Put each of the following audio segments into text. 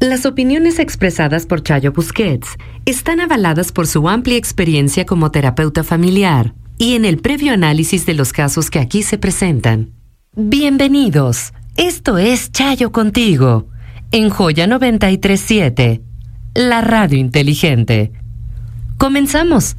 Las opiniones expresadas por Chayo Busquets están avaladas por su amplia experiencia como terapeuta familiar y en el previo análisis de los casos que aquí se presentan. Bienvenidos. Esto es Chayo contigo en Joya 937, la radio inteligente. Comenzamos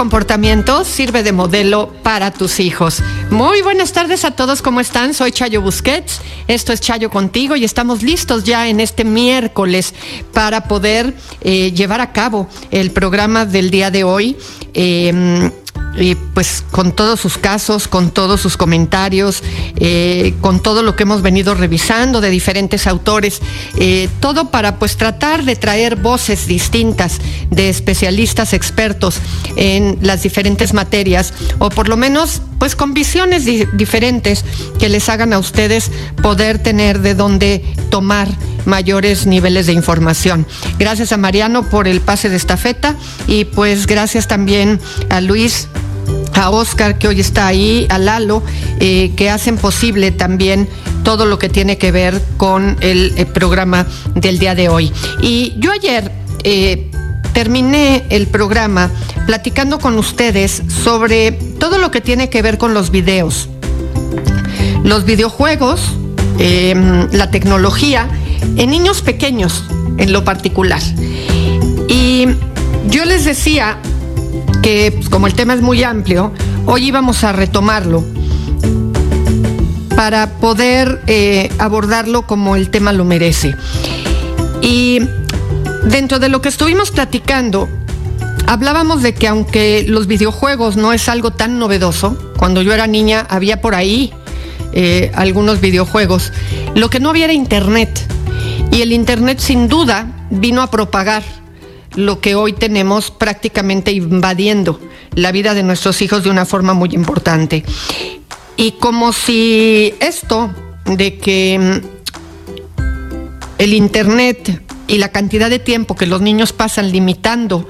comportamiento sirve de modelo para tus hijos. Muy buenas tardes a todos, ¿cómo están? Soy Chayo Busquets, esto es Chayo contigo y estamos listos ya en este miércoles para poder eh, llevar a cabo el programa del día de hoy. Eh, y pues con todos sus casos, con todos sus comentarios, eh, con todo lo que hemos venido revisando de diferentes autores, eh, todo para pues tratar de traer voces distintas de especialistas expertos en las diferentes materias, o por lo menos pues con visiones diferentes que les hagan a ustedes poder tener de dónde tomar mayores niveles de información. Gracias a Mariano por el pase de estafeta y pues gracias también a Luis a Oscar que hoy está ahí, a Lalo, eh, que hacen posible también todo lo que tiene que ver con el, programa del día de hoy. Y yo ayer eh, terminé el programa platicando con ustedes sobre todo lo que tiene que ver con los videos, los videojuegos, em, la tecnología, en niños pequeños en lo particular. Y yo les decía que pues, como el tema es muy amplio, hoy íbamos a retomarlo para poder eh, abordarlo como el tema lo merece. Y dentro de lo que estuvimos platicando, hablábamos de que aunque los videojuegos no es algo tan novedoso, cuando yo era niña había por ahí eh, algunos videojuegos, lo que no había era internet. Y el internet sin duda vino a propagar lo que hoy tenemos prácticamente invadiendo la vida de nuestros hijos de una forma muy importante. Y como si esto de que mm, el Internet y la cantidad de tiempo que los niños pasan limitando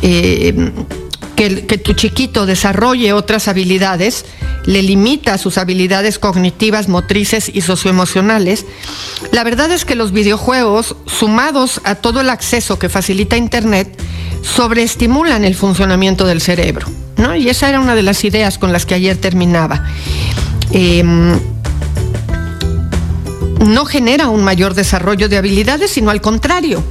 eh, que, tu chiquito desarrolle otras habilidades, le limita sus habilidades cognitivas, motrices y socioemocionales, la verdad es que los videojuegos, sumados a todo el acceso que facilita Internet, sobreestimulan el funcionamiento del cerebro. ¿no? Y esa era una de las ideas con las que ayer terminaba. Em, no genera un mayor desarrollo de habilidades, sino al contrario,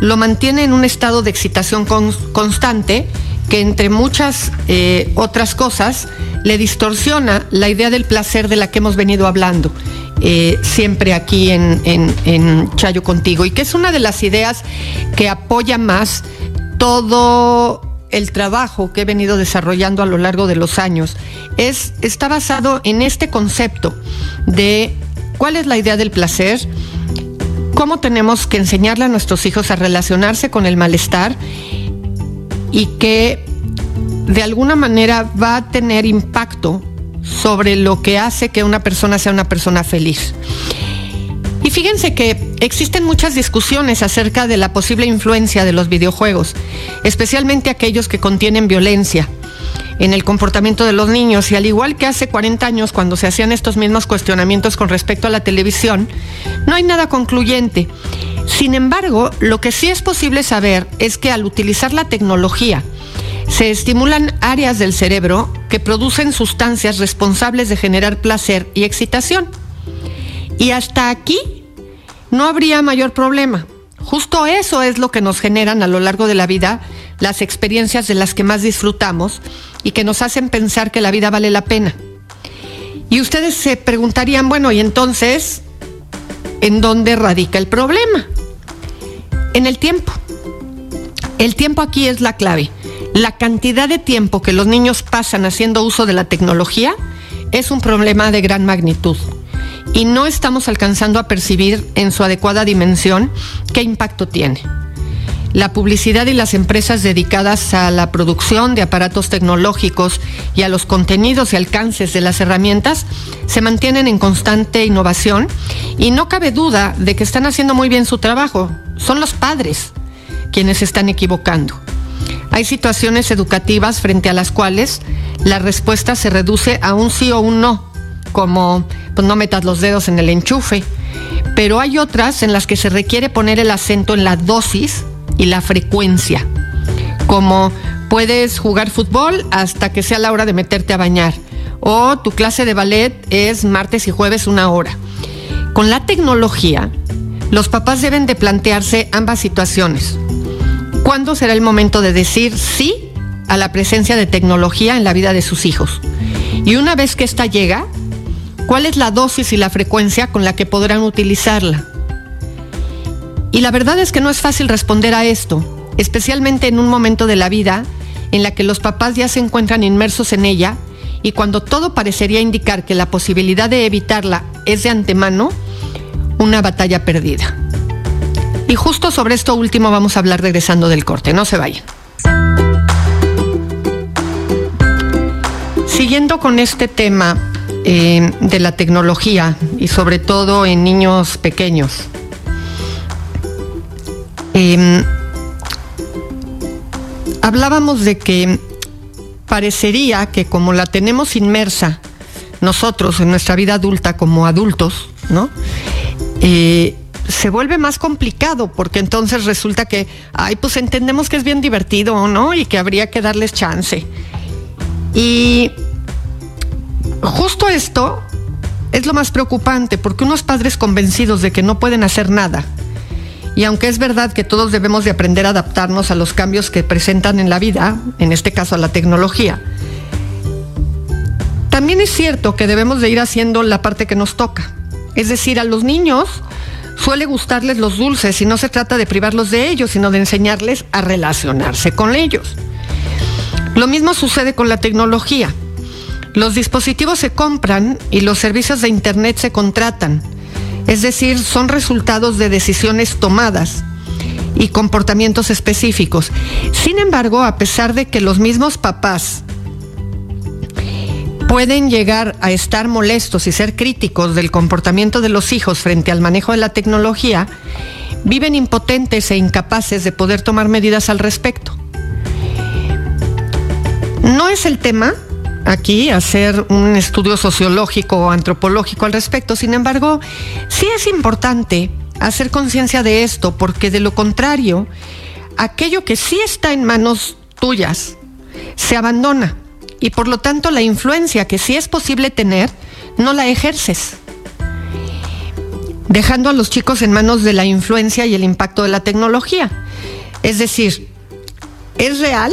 lo mantiene en un estado de excitación constante que entre muchas eh, otras cosas le distorsiona la idea del placer de la que hemos venido hablando. Eh, siempre aquí en, en, Chayo Contigo y que es una de las ideas que apoya más todo el trabajo que he venido desarrollando a lo largo de los años. Es, está basado en este concepto de cuál es la idea del placer, cómo tenemos que enseñarle a nuestros hijos a relacionarse con el malestar y que de alguna manera va a tener impacto sobre lo que hace que una persona sea una persona feliz. Y fíjense que existen muchas discusiones acerca de la posible influencia de los videojuegos, especialmente aquellos que contienen violencia en el comportamiento de los niños y al igual que hace 40 años cuando se hacían estos mismos cuestionamientos con respecto a la televisión, no hay nada concluyente. Sin embargo, lo que sí es posible saber es que al utilizar la tecnología, se estimulan áreas del cerebro que producen sustancias responsables de generar placer y excitación. Y hasta aquí no habría mayor problema. Justo eso es lo que nos generan a lo largo de la vida las experiencias de las que más disfrutamos y que nos hacen pensar que la vida vale la pena. Y ustedes se preguntarían, bueno, ¿y entonces en dónde radica el problema? En el tiempo. El tiempo aquí es la clave. La cantidad de tiempo que los niños pasan haciendo uso de la tecnología es un problema de gran magnitud y no estamos alcanzando a percibir en su adecuada dimensión qué impacto tiene. La publicidad y las empresas dedicadas a la producción de aparatos tecnológicos y a los contenidos y alcances de las herramientas se mantienen en constante innovación y no cabe duda de que están haciendo muy bien su trabajo. Son los padres quienes están equivocando. Hay situaciones educativas frente a las cuales la respuesta se reduce a un sí o un no, como pues no metas los dedos en el enchufe. Pero hay otras en las que se requiere poner el acento en la dosis y la frecuencia, como puedes jugar fútbol hasta que sea la hora de meterte a bañar, o tu clase de ballet es martes y jueves una hora. Con la tecnología, los papás deben de plantearse ambas situaciones. ¿Cuándo será el momento de decir sí a la presencia de tecnología en la vida de sus hijos? Y una vez que ésta llega, ¿cuál es la dosis y la frecuencia con la que podrán utilizarla? Y la verdad es que no es fácil responder a esto, especialmente en un momento de la vida en la que los papás ya se encuentran inmersos en ella y cuando todo parecería indicar que la posibilidad de evitarla es de antemano una batalla perdida. Y justo sobre esto último vamos a hablar regresando del corte, no se vayan. Siguiendo con este tema eh, de la tecnología y sobre todo en niños pequeños, em, hablábamos de que parecería que como la tenemos inmersa nosotros en nuestra vida adulta como adultos, ¿no? Eh, se vuelve más complicado porque entonces resulta que, ay, pues entendemos que es bien divertido, ¿no? Y que habría que darles chance. Y justo esto es lo más preocupante porque unos padres convencidos de que no pueden hacer nada, y aunque es verdad que todos debemos de aprender a adaptarnos a los cambios que presentan en la vida, en este caso a la tecnología, también es cierto que debemos de ir haciendo la parte que nos toca. Es decir, a los niños suele gustarles los dulces y no se trata de privarlos de ellos, sino de enseñarles a relacionarse con ellos. Lo mismo sucede con la tecnología. Los dispositivos se compran y los servicios de Internet se contratan. Es decir, son resultados de decisiones tomadas y comportamientos específicos. Sin embargo, a pesar de que los mismos papás pueden llegar a estar molestos y ser críticos del comportamiento de los hijos frente al manejo de la tecnología, viven impotentes e incapaces de poder tomar medidas al respecto. No es el tema aquí hacer un estudio sociológico o antropológico al respecto, sin embargo, sí es importante hacer conciencia de esto, porque de lo contrario, aquello que sí está en manos tuyas se abandona y por lo tanto la influencia que sí es posible tener, no la ejerces. Dejando a los chicos en manos de la influencia y el impacto de la tecnología. Es decir, es real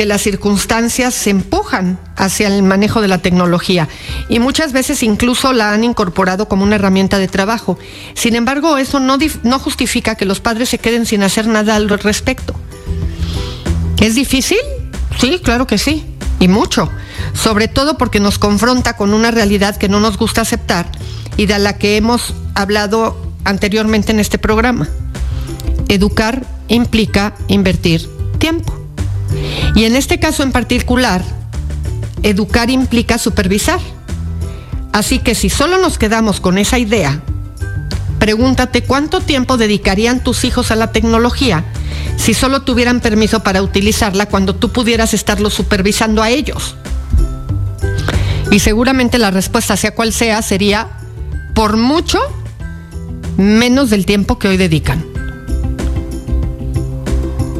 que las circunstancias se empujan hacia el manejo de la tecnología y muchas veces incluso la han incorporado como una herramienta de trabajo. Sin embargo, eso no, no justifica que los padres se queden sin hacer nada al respecto. ¿Es difícil? Sí, claro que sí y mucho, sobre todo porque nos confronta con una realidad que no nos gusta aceptar y de la que hemos hablado anteriormente en este programa. Educar implica invertir tiempo. Y en este caso en particular, educar implica supervisar. Así que si solo nos quedamos con esa idea, pregúntate cuánto tiempo dedicarían tus hijos a la tecnología si solo tuvieran permiso para utilizarla cuando tú pudieras estarlo supervisando a ellos? Y seguramente la respuesta, sea cual sea, sería por mucho menos del tiempo que hoy dedican.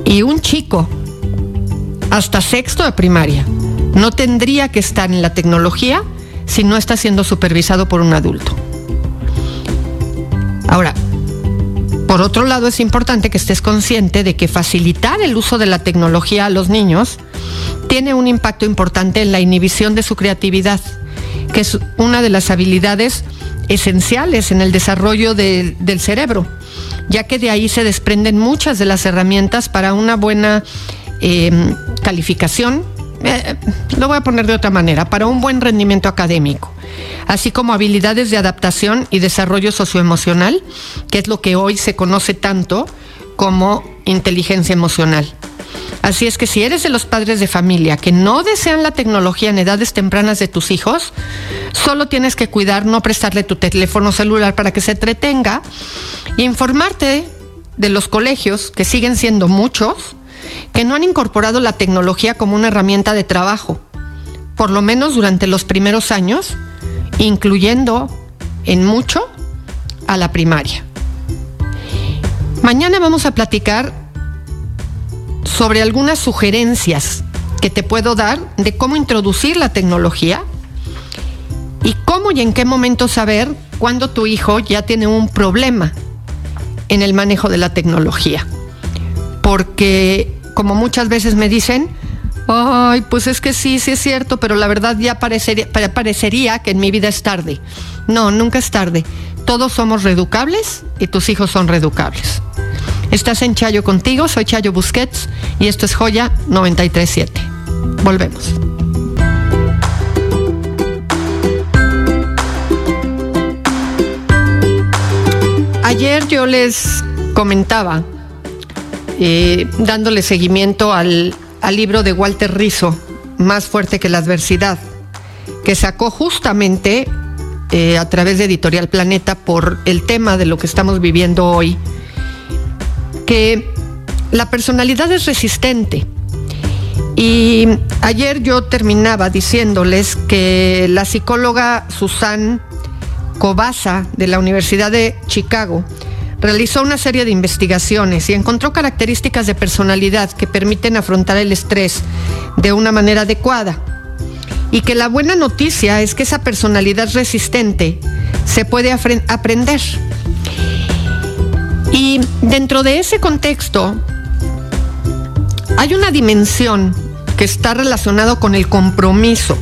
Y un chico, hasta sexto de primaria, no tendría que estar en la tecnología si no está siendo supervisado por un adulto. Ahora, por otro lado, es importante que estés consciente de que facilitar el uso de la tecnología a los niños tiene un impacto importante en la inhibición de su creatividad, que es una de las habilidades esenciales en el desarrollo del cerebro, ya que de ahí se desprenden muchas de las herramientas para una buena em, calificación, eh, lo voy a poner de otra manera, para un buen rendimiento académico, así como habilidades de adaptación y desarrollo socioemocional, que es lo que hoy se conoce tanto como inteligencia emocional. Así es que si eres de los padres de familia que no desean la tecnología en edades tempranas de tus hijos, solo tienes que cuidar no prestarle tu teléfono celular para que se entretenga informarte de los colegios, que siguen siendo muchos, que no han incorporado la tecnología como una herramienta de trabajo, por lo menos durante los primeros años, incluyendo en mucho a la primaria. Mañana vamos a platicar sobre algunas sugerencias que te puedo dar de cómo introducir la tecnología y cómo y en qué momento saber cuando tu hijo ya tiene un problema en el manejo de la tecnología. Porque, como muchas veces me dicen, ay, pues es que sí, sí es cierto, pero la verdad ya parecería, que en mi vida es tarde. No, nunca es tarde. Todos somos reeducables y tus hijos son reeducables. Estás en Chayo contigo, soy Chayo Busquets y esto es Joya 937. Volvemos. Ayer yo les comentaba, eh, dándole seguimiento al, libro de Walter Rizzo, Más fuerte que la adversidad, que sacó justamente eh, a través de Editorial Planeta por el tema de lo que estamos viviendo hoy, que la personalidad es resistente. Y ayer yo terminaba diciéndoles que la psicóloga Susan Cobasa de la Universidad de Chicago realizó una serie de investigaciones y encontró características de personalidad que permiten afrontar el estrés de una manera adecuada. Y que la buena noticia es que esa personalidad resistente se puede aprender. Y dentro de ese contexto hay una dimensión que está relacionado con el compromiso,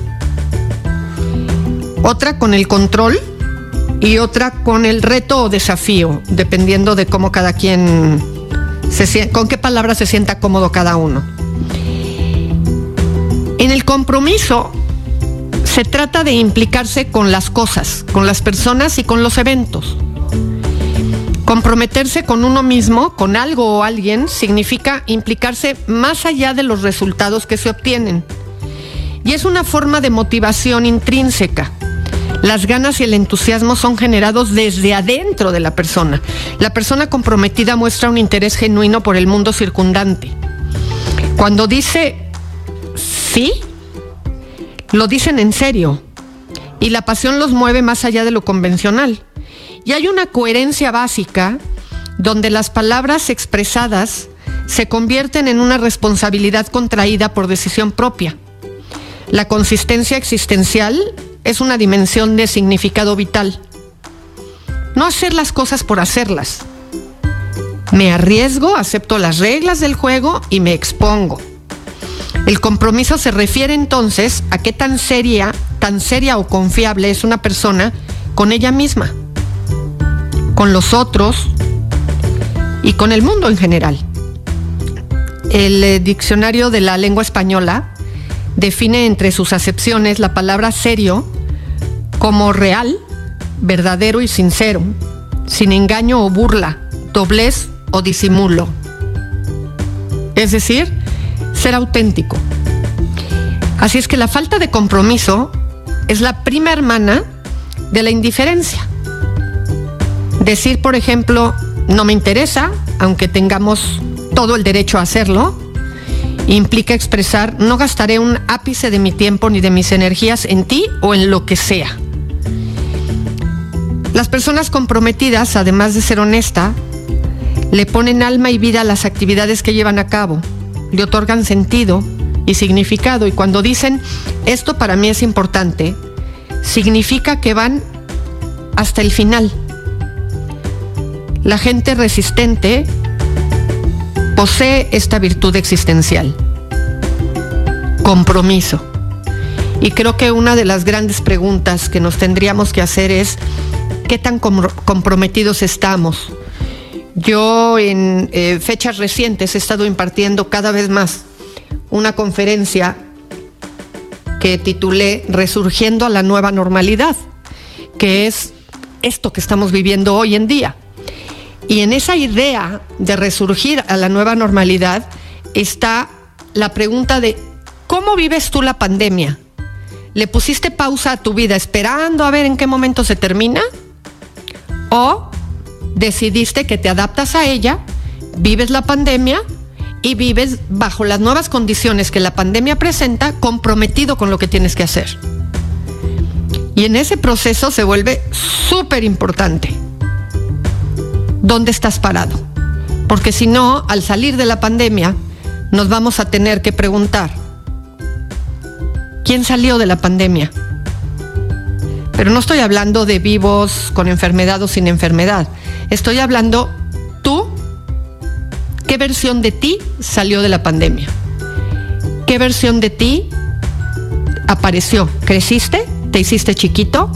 otra con el control y otra con el reto o desafío, dependiendo de cómo cada quien se con qué palabra se sienta cómodo cada uno. En el compromiso se trata de implicarse con las cosas, con las personas y con los eventos. Comprometerse con uno mismo, con algo o alguien, significa implicarse más allá de los resultados que se obtienen. Y es una forma de motivación intrínseca las ganas y el entusiasmo son generados desde adentro de la persona. La persona comprometida muestra un interés genuino por el mundo circundante. Cuando dice sí, lo dicen en serio. Y la pasión los mueve más allá de lo convencional. Y hay una coherencia básica donde las palabras expresadas se convierten en una responsabilidad contraída por decisión propia. La consistencia existencial es una dimensión de significado vital. No hacer las cosas por hacerlas. Me arriesgo, acepto las reglas del juego y me expongo. El compromiso se refiere entonces a qué tan seria, tan seria o confiable es una persona con ella misma, con los otros y con el mundo en general. El eh, diccionario de la lengua española define entre sus acepciones la palabra serio como real, verdadero y sincero, sin engaño o burla, doblez o disimulo. Es decir, ser auténtico. Así es que la falta de compromiso es la prima hermana de la indiferencia. Decir, por ejemplo, no me interesa, aunque tengamos todo el derecho a hacerlo, implica expresar no gastaré un ápice de mi tiempo ni de mis energías en ti o en lo que sea. Las personas comprometidas, además de ser honesta, le ponen alma y vida a las actividades que llevan a cabo, le otorgan sentido y significado y cuando dicen esto para mí es importante, significa que van hasta el final. la gente resistente posee esta virtud existencial, compromiso. Y creo que una de las grandes preguntas que nos tendríamos que hacer es, ¿qué tan comprometidos estamos? Yo en eh, fechas recientes he estado impartiendo cada vez más una conferencia que titulé Resurgiendo a la nueva normalidad, que es esto que estamos viviendo hoy en día. Y en esa idea de resurgir a la nueva normalidad está la pregunta de ¿cómo vives tú la pandemia? ¿Le pusiste pausa a tu vida esperando a ver en qué momento se termina? ¿O decidiste que te adaptas a ella, vives la pandemia y vives bajo las nuevas condiciones que la pandemia presenta, comprometido con lo que tienes que hacer? Y en ese proceso se vuelve súper importante. ¿Dónde estás parado? Porque si no, al salir de la pandemia, nos vamos a tener que preguntar, ¿quién salió de la pandemia? Pero no estoy hablando de vivos con enfermedad o sin enfermedad. Estoy hablando tú, ¿qué versión de ti salió de la pandemia? ¿Qué versión de ti apareció? ¿Creciste? te hiciste chiquito?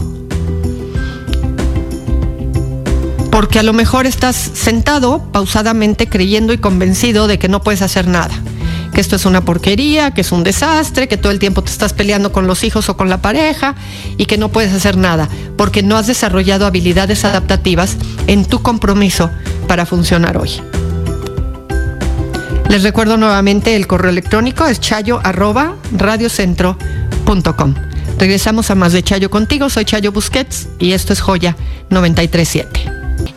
Porque a lo mejor estás sentado pausadamente creyendo y convencido de que no puedes hacer nada, que esto es una porquería, que es un desastre, que todo el tiempo te estás peleando con los hijos o con la pareja y que no puedes hacer nada, porque no has desarrollado habilidades adaptativas en tu compromiso para funcionar hoy. Les recuerdo nuevamente el correo electrónico es chayo Regresamos a más de Chayo contigo, soy Chayo Busquets y esto es Joya 937.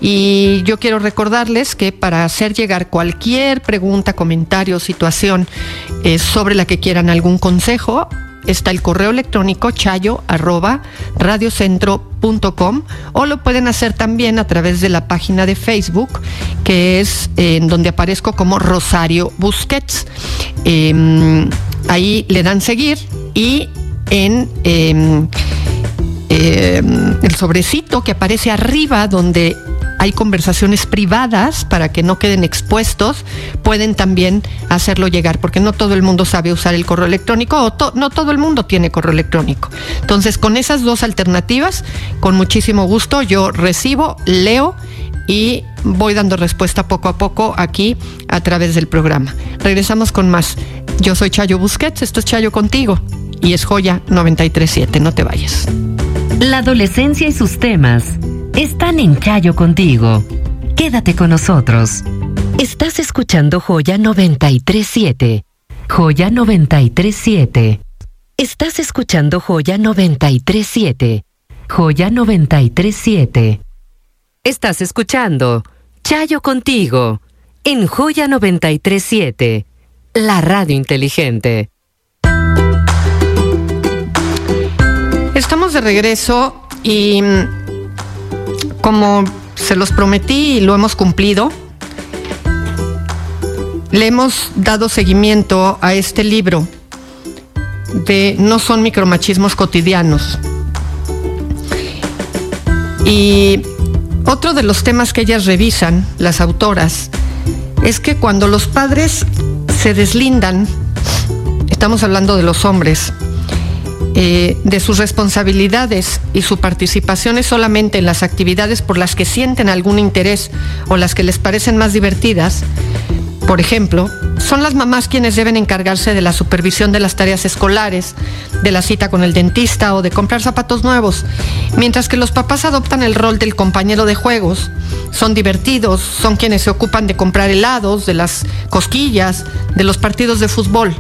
Y yo quiero recordarles que para hacer llegar cualquier pregunta, comentario, situación eh, sobre la que quieran algún consejo, está el correo electrónico chayo arroba radiocentro.com o lo pueden hacer también a través de la página de Facebook que es eh, en donde aparezco como Rosario Busquets. Em, ahí le dan seguir y en em, em, el sobrecito que aparece arriba donde hay conversaciones privadas para que no queden expuestos, pueden también hacerlo llegar, porque no todo el mundo sabe usar el correo electrónico o no todo el mundo tiene correo electrónico. Entonces, con esas dos alternativas, con muchísimo gusto, yo recibo, leo y voy dando respuesta poco a poco aquí a través del programa. Regresamos con más. Yo soy Chayo Busquets, esto es Chayo contigo y es Joya 937. No te vayas. La adolescencia y sus temas están en Chayo contigo. Quédate con nosotros. Estás escuchando Joya 937. Joya 937. Estás escuchando Joya 937. Joya 937. Estás escuchando Chayo contigo en Joya 937, la radio inteligente. Estamos de regreso y mm, como se los prometí y lo hemos cumplido, le hemos dado seguimiento a este libro de No son micromachismos cotidianos. Y otro de los temas que ellas revisan, las autoras, es que cuando los padres se deslindan, estamos hablando de los hombres, eh, de sus responsabilidades y su participación es solamente en las actividades por las que sienten algún interés o las que les parecen más divertidas, por ejemplo, son las mamás quienes deben encargarse de la supervisión de las tareas escolares, de la cita con el dentista o de comprar zapatos nuevos, mientras que los papás adoptan el rol del compañero de juegos. Son divertidos, son quienes se ocupan de comprar helados, de las cosquillas, de los partidos de fútbol.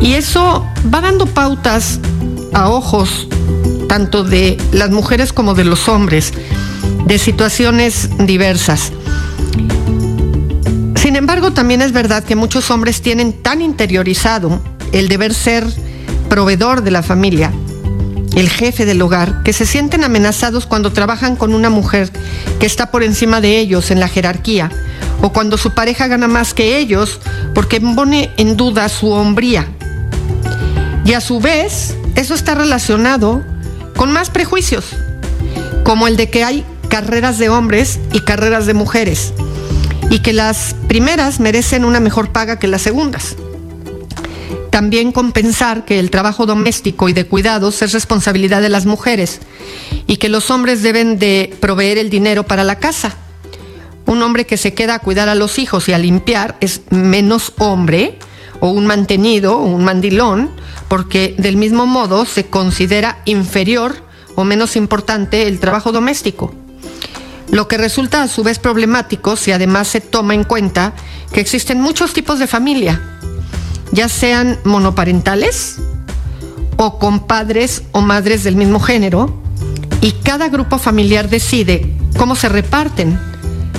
Y eso va dando pautas a ojos tanto de las mujeres como de los hombres, de situaciones diversas. Sin embargo, también es verdad que muchos hombres tienen tan interiorizado el deber ser proveedor de la familia, el jefe del hogar, que se sienten amenazados cuando trabajan con una mujer que está por encima de ellos en la jerarquía, o cuando su pareja gana más que ellos porque pone en duda su hombría y a su vez, eso está relacionado con más prejuicios, como el de que hay carreras de hombres y carreras de mujeres, y que las primeras merecen una mejor paga que las segundas. También compensar que el trabajo doméstico y de cuidados es responsabilidad de las mujeres y que los hombres deben de proveer el dinero para la casa. Un hombre que se queda a cuidar a los hijos y a limpiar es menos hombre o un mantenido o un mandilón porque del mismo modo se considera inferior o menos importante el trabajo doméstico. Lo que resulta a su vez problemático si además se toma en cuenta que existen muchos tipos de familia ya sean monoparentales o con padres o madres del mismo género, y cada grupo familiar decide cómo se reparten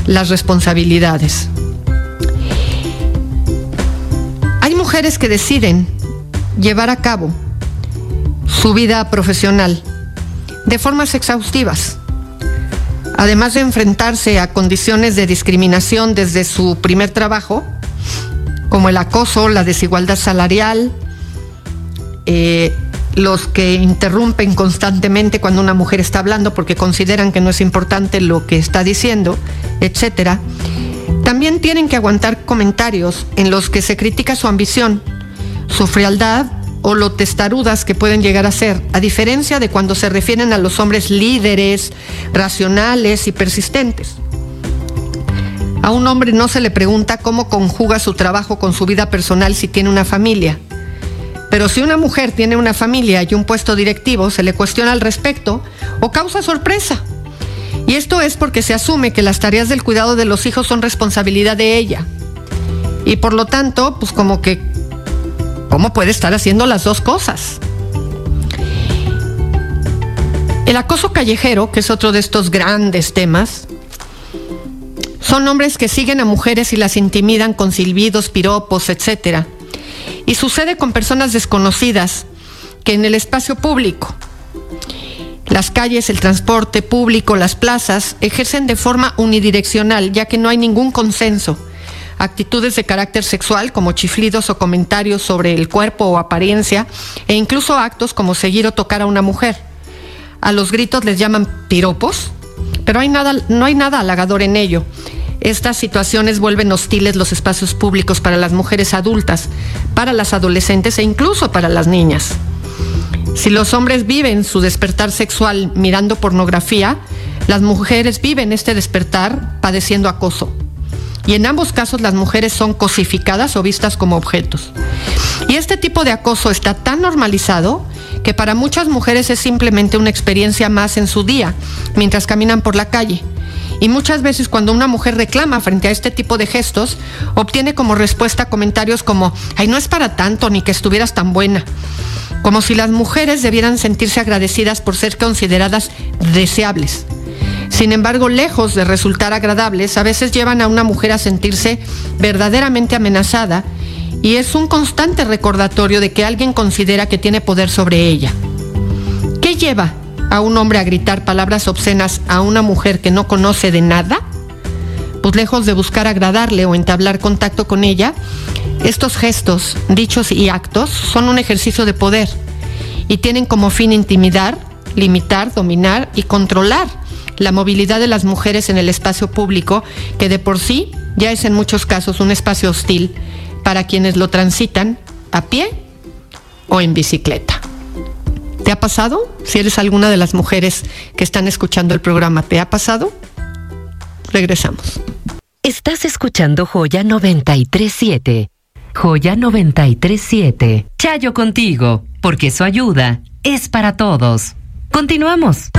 las responsabilidades. Hay mujeres que deciden llevar a cabo su vida profesional de formas exhaustivas, además de enfrentarse a condiciones de discriminación desde su primer trabajo, como el acoso, la desigualdad salarial, eh, los que interrumpen constantemente cuando una mujer está hablando porque consideran que no es importante lo que está diciendo, etcétera. También tienen que aguantar comentarios en los que se critica su ambición, su frialdad o lo testarudas que pueden llegar a ser, a diferencia de cuando se refieren a los hombres líderes, racionales y persistentes. A un hombre no se le pregunta cómo conjuga su trabajo con su vida personal si tiene una familia. Pero si una mujer tiene una familia y un puesto directivo, se le cuestiona al respecto o causa sorpresa. Y esto es porque se asume que las tareas del cuidado de los hijos son responsabilidad de ella. Y por lo tanto, pues como que, ¿cómo puede estar haciendo las dos cosas? El acoso callejero, que es otro de estos grandes temas, son hombres que siguen a mujeres y las intimidan con silbidos, piropos, etc. Y sucede con personas desconocidas que en el espacio público, las calles, el transporte público, las plazas, ejercen de forma unidireccional, ya que no hay ningún consenso. Actitudes de carácter sexual como chiflidos o comentarios sobre el cuerpo o apariencia, e incluso actos como seguir o tocar a una mujer. A los gritos les llaman piropos, pero no hay nada halagador en ello. Estas situaciones vuelven hostiles los espacios públicos para las mujeres adultas, para las adolescentes e incluso para las niñas. Si los hombres viven su despertar sexual mirando pornografía, las mujeres viven este despertar padeciendo acoso. Y en ambos casos las mujeres son cosificadas o vistas como objetos. Y este tipo de acoso está tan normalizado que para muchas mujeres es simplemente una experiencia más en su día, mientras caminan por la calle. Y muchas veces cuando una mujer reclama frente a este tipo de gestos, obtiene como respuesta comentarios como, ay, no es para tanto, ni que estuvieras tan buena. Como si las mujeres debieran sentirse agradecidas por ser consideradas deseables. Sin embargo, lejos de resultar agradables, a veces llevan a una mujer a sentirse verdaderamente amenazada y es un constante recordatorio de que alguien considera que tiene poder sobre ella. ¿Qué lleva a un hombre a gritar palabras obscenas a una mujer que no conoce de nada? Pues lejos de buscar agradarle o entablar contacto con ella, estos gestos, dichos y actos son un ejercicio de poder y tienen como fin intimidar, limitar, dominar y controlar la movilidad de las mujeres en el espacio público, que de por sí ya es en muchos casos un espacio hostil para quienes lo transitan a pie o en bicicleta. ¿Te ha pasado? Si eres alguna de las mujeres que están escuchando el programa, ¿te ha pasado? Regresamos. Estás escuchando Joya 937. Joya 937. Chayo contigo, porque su ayuda es para todos. Continuamos.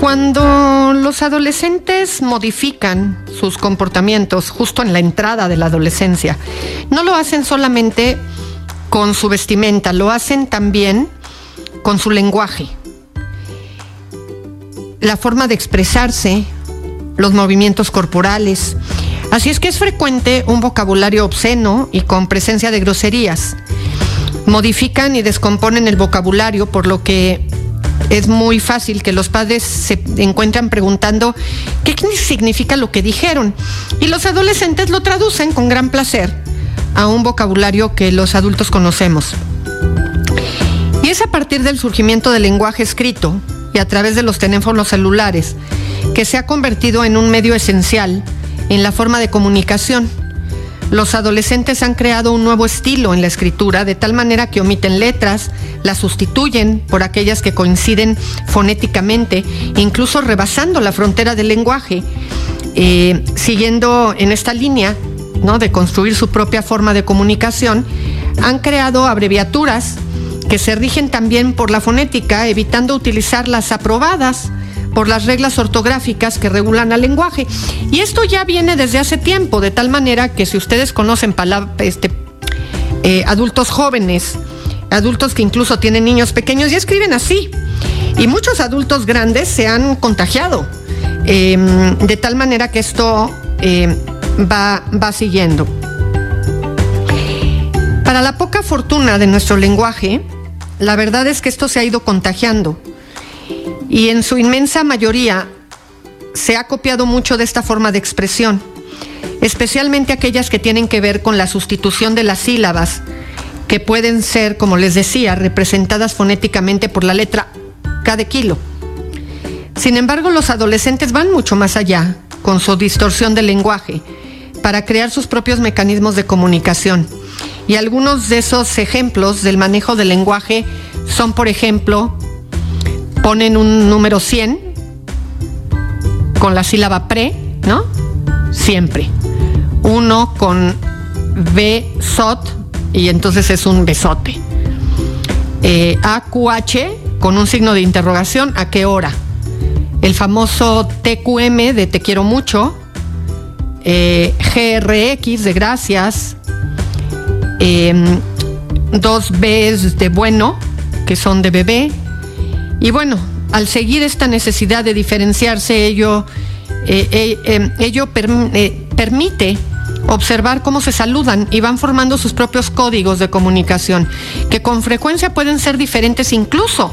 Cuando los adolescentes modifican sus comportamientos justo en la entrada de la adolescencia, no lo hacen solamente con su vestimenta, lo hacen también con su lenguaje, la forma de expresarse, los movimientos corporales. Así es que es frecuente un vocabulario obsceno y con presencia de groserías. Modifican y descomponen el vocabulario, por lo que es muy fácil que los padres se encuentran preguntando qué significa lo que dijeron y los adolescentes lo traducen con gran placer a un vocabulario que los adultos conocemos. Y es a partir del surgimiento del lenguaje escrito y a través de los teléfonos celulares, que se ha convertido en un medio esencial en la forma de comunicación. Los adolescentes han creado un nuevo estilo en la escritura, de tal manera que omiten letras, las sustituyen por aquellas que coinciden fonéticamente, incluso rebasando la frontera del lenguaje. Eh, siguiendo en esta línea ¿no? de construir su propia forma de comunicación, han creado abreviaturas que se rigen también por la fonética, evitando utilizar las aprobadas por las reglas ortográficas que regulan al lenguaje. Y esto ya viene desde hace tiempo, de tal manera que si ustedes conocen este, eh, adultos jóvenes, adultos que incluso tienen niños pequeños, y escriben así. Y muchos adultos grandes se han contagiado, em, de tal manera que esto em, va, va siguiendo. Para la poca fortuna de nuestro lenguaje, la verdad es que esto se ha ido contagiando y en su inmensa mayoría se ha copiado mucho de esta forma de expresión, especialmente aquellas que tienen que ver con la sustitución de las sílabas, que pueden ser, como les decía, representadas fonéticamente por la letra K de kilo. Sin embargo, los adolescentes van mucho más allá con su distorsión del lenguaje para crear sus propios mecanismos de comunicación. Y algunos de esos ejemplos del manejo del lenguaje son, por ejemplo, ponen un número 100 con la sílaba pre, ¿no? Siempre. Uno con sot y entonces es un besote. Eh, AQH con un signo de interrogación, ¿a qué hora? El famoso TQM de te quiero mucho. Eh, GRX de gracias. Em, dos Bs de bueno, que son de bebé y bueno, al seguir esta necesidad de diferenciarse, ello, eh, eh, em, ello eh, permite observar cómo se saludan y van formando sus propios códigos de comunicación, que con frecuencia pueden ser diferentes incluso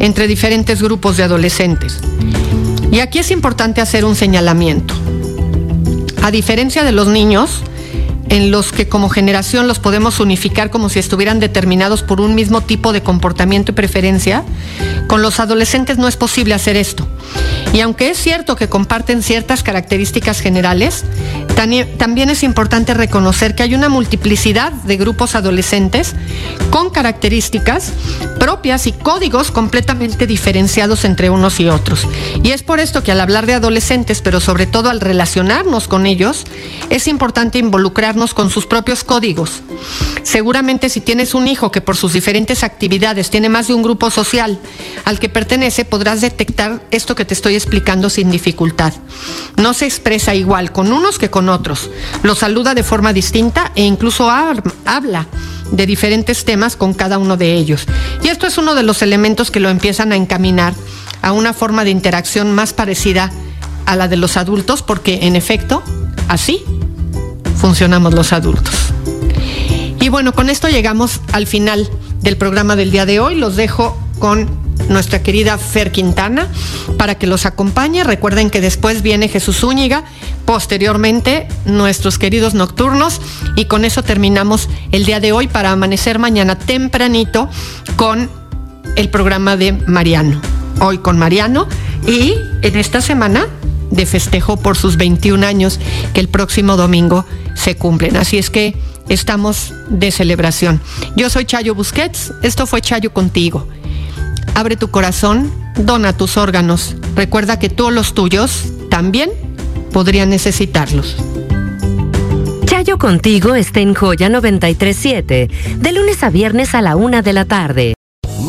entre diferentes grupos de adolescentes. Y aquí es importante hacer un señalamiento. A diferencia de los niños, en los que como generación los podemos unificar como si estuvieran determinados por un mismo tipo de comportamiento y preferencia, con los adolescentes no es posible hacer esto. Y aunque es cierto que comparten ciertas características generales, también es importante reconocer que hay una multiplicidad de grupos adolescentes con características propias y códigos completamente diferenciados entre unos y otros. Y es por esto que al hablar de adolescentes, pero sobre todo al relacionarnos con ellos, es importante con sus propios códigos. Seguramente si tienes un hijo que por sus diferentes actividades tiene más de un grupo social al que pertenece, podrás detectar esto que te estoy explicando sin dificultad. No se expresa igual con unos que con otros. Lo saluda de forma distinta e incluso habla de diferentes temas con cada uno de ellos. Y esto es uno de los elementos que lo empiezan a encaminar a una forma de interacción más parecida a la de los adultos, porque en efecto, así funcionamos los adultos. Y bueno, con esto llegamos al final del programa del día de hoy. Los dejo con nuestra querida Fer Quintana para que los acompañe. Recuerden que después viene Jesús Zúñiga, posteriormente nuestros queridos nocturnos y con eso terminamos el día de hoy para amanecer mañana tempranito con el programa de Mariano. Hoy con Mariano y en esta semana de festejo por sus 21 años que el próximo domingo se cumplen. Así es que estamos de celebración. Yo soy Chayo Busquets, esto fue Chayo contigo. Abre tu corazón, dona tus órganos. Recuerda que todos los tuyos también podrían necesitarlos. Chayo contigo está en Joya 937, de lunes a viernes a la una de la tarde.